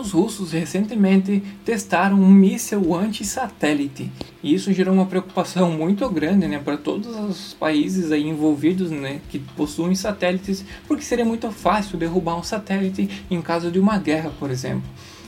os russos recentemente testaram um míssil anti-satélite. E isso gerou uma preocupação muito grande né, para todos os países aí envolvidos né, que possuem satélites, porque seria muito fácil derrubar um satélite em caso de uma guerra, por exemplo.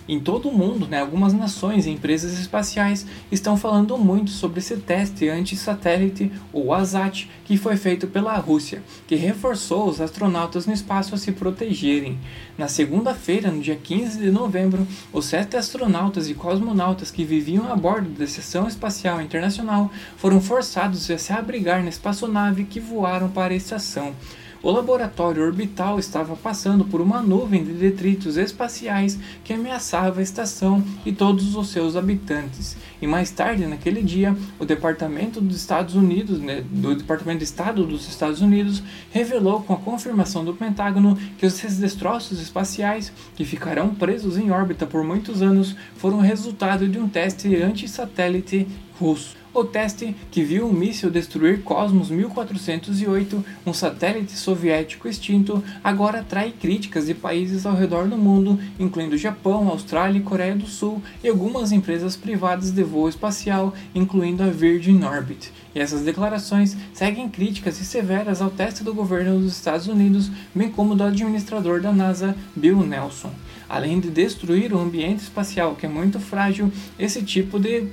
Em todo o mundo, né, algumas nações e empresas espaciais estão falando muito sobre esse teste anti-satélite, ou ASAT, que foi feito pela Rússia, que reforçou os astronautas no espaço a se protegerem. Na segunda-feira, no dia 15 de novembro, os sete astronautas e cosmonautas que viviam a bordo da Estação Espacial Internacional foram forçados a se abrigar na espaçonave que voaram para a estação o laboratório orbital estava passando por uma nuvem de detritos espaciais que ameaçava a estação e todos os seus habitantes. E mais tarde naquele dia, o Departamento dos Estados Unidos, né, do Departamento de Estado dos Estados Unidos, revelou com a confirmação do Pentágono que os destroços espaciais, que ficarão presos em órbita por muitos anos, foram resultado de um teste anti-satélite russo. O teste, que viu um míssil destruir Cosmos 1408, um satélite soviético extinto, agora atrai críticas de países ao redor do mundo, incluindo Japão, Austrália e Coreia do Sul, e algumas empresas privadas de voo espacial, incluindo a Virgin Orbit. E essas declarações seguem críticas e severas ao teste do governo dos Estados Unidos, bem como do administrador da NASA, Bill Nelson. Além de destruir o ambiente espacial, que é muito frágil, esse tipo de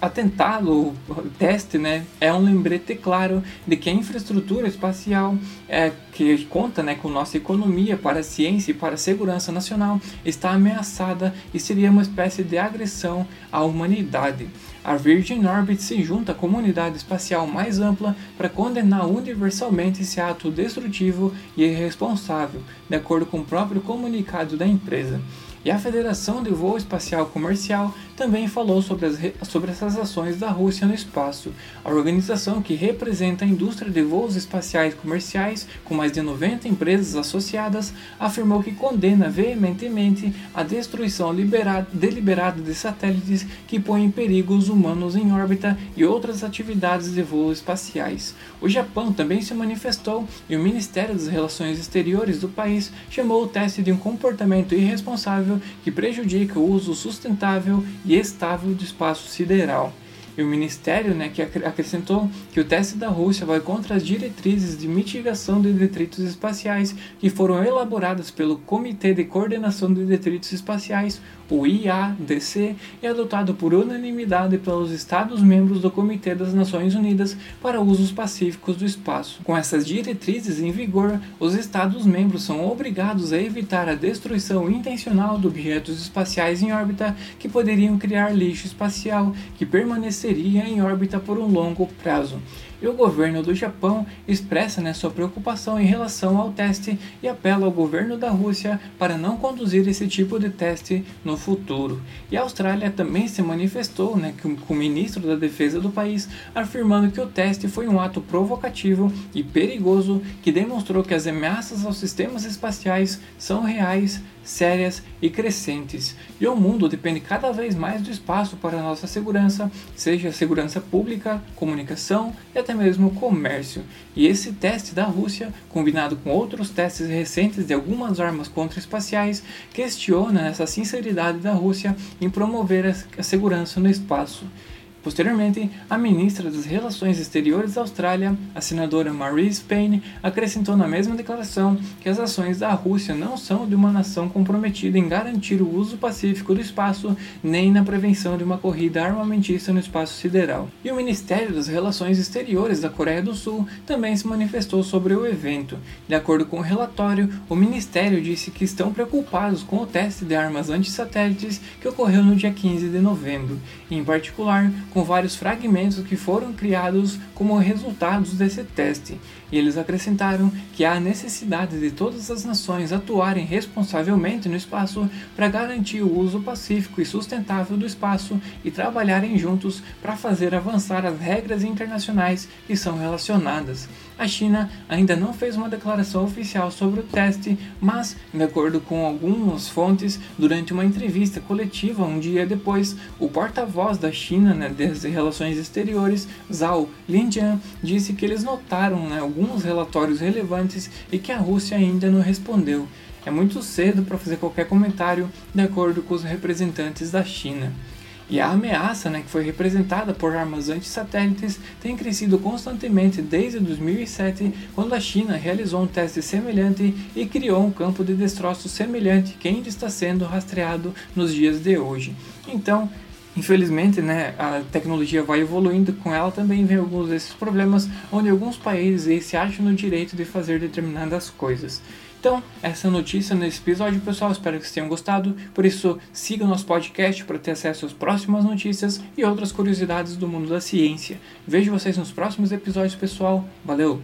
atentado, o teste, né, é um lembrete claro de que a infraestrutura espacial é, que conta né, com nossa economia para a ciência e para a segurança nacional está ameaçada e seria uma espécie de agressão à humanidade. A Virgin Orbit se junta à comunidade espacial mais ampla para condenar universalmente esse ato destrutivo e irresponsável, de acordo com o próprio comunicado da empresa. E a Federação de Voo Espacial Comercial também falou sobre, as, sobre essas ações da Rússia no espaço. A organização que representa a indústria de voos espaciais comerciais, com mais de 90 empresas associadas, afirmou que condena veementemente a destruição liberada, deliberada de satélites que põem em perigo os humanos em órbita e outras atividades de voo espaciais. O Japão também se manifestou e o Ministério das Relações Exteriores do país chamou o teste de um comportamento irresponsável que prejudica o uso sustentável e estável do espaço sideral e o Ministério né, que acrescentou que o teste da Rússia vai contra as diretrizes de mitigação de detritos espaciais que foram elaboradas pelo Comitê de Coordenação de Detritos Espaciais, o IADC, e adotado por unanimidade pelos Estados-membros do Comitê das Nações Unidas para Usos Pacíficos do Espaço. Com essas diretrizes em vigor, os Estados-membros são obrigados a evitar a destruição intencional de objetos espaciais em órbita que poderiam criar lixo espacial que permaneceria em órbita por um longo prazo. E o governo do Japão expressa né, sua preocupação em relação ao teste e apela ao governo da Rússia para não conduzir esse tipo de teste no futuro. E a Austrália também se manifestou né, com, o ministro da Defesa do país, afirmando que o teste foi um ato provocativo e perigoso que demonstrou que as ameaças aos sistemas espaciais são reais sérias e crescentes. E o mundo depende cada vez mais do espaço para nossa segurança, seja segurança pública, comunicação até mesmo comércio. E esse teste da Rússia, combinado com outros testes recentes de algumas armas contra-espaciais, questiona essa sinceridade da Rússia em promover a segurança no espaço. Posteriormente, a ministra das Relações Exteriores da Austrália, a senadora Marise Payne, acrescentou na mesma declaração que as ações da Rússia não são de uma nação comprometida em garantir o uso pacífico do espaço nem na prevenção de uma corrida armamentista no espaço sideral. E o Ministério das Relações Exteriores da Coreia do Sul também se manifestou sobre o evento. De acordo com o relatório, o ministério disse que estão preocupados com o teste de armas antissatélites que ocorreu no dia 15 de novembro, em particular com vários fragmentos que foram criados como resultados desse teste, e eles acrescentaram que há necessidade de todas as nações atuarem responsavelmente no espaço para garantir o uso pacífico e sustentável do espaço e trabalharem juntos para fazer avançar as regras internacionais que são relacionadas. A China ainda não fez uma declaração oficial sobre o teste, mas, de acordo com algumas fontes, durante uma entrevista coletiva um dia depois, o porta-voz da China né, das Relações Exteriores, Zhao Lijian, disse que eles notaram né, alguns relatórios relevantes e que a Rússia ainda não respondeu. É muito cedo para fazer qualquer comentário, de acordo com os representantes da China. E a ameaça, né, que foi representada por armas antissatélites, tem crescido constantemente desde 2007, quando a China realizou um teste semelhante e criou um campo de destroço semelhante que ainda está sendo rastreado nos dias de hoje. Então, Infelizmente, né, a tecnologia vai evoluindo, com ela também vem alguns desses problemas, onde alguns países se acham no direito de fazer determinadas coisas. Então, essa notícia nesse episódio, pessoal. Espero que vocês tenham gostado. Por isso, siga o nosso podcast para ter acesso às próximas notícias e outras curiosidades do mundo da ciência. Vejo vocês nos próximos episódios, pessoal. Valeu!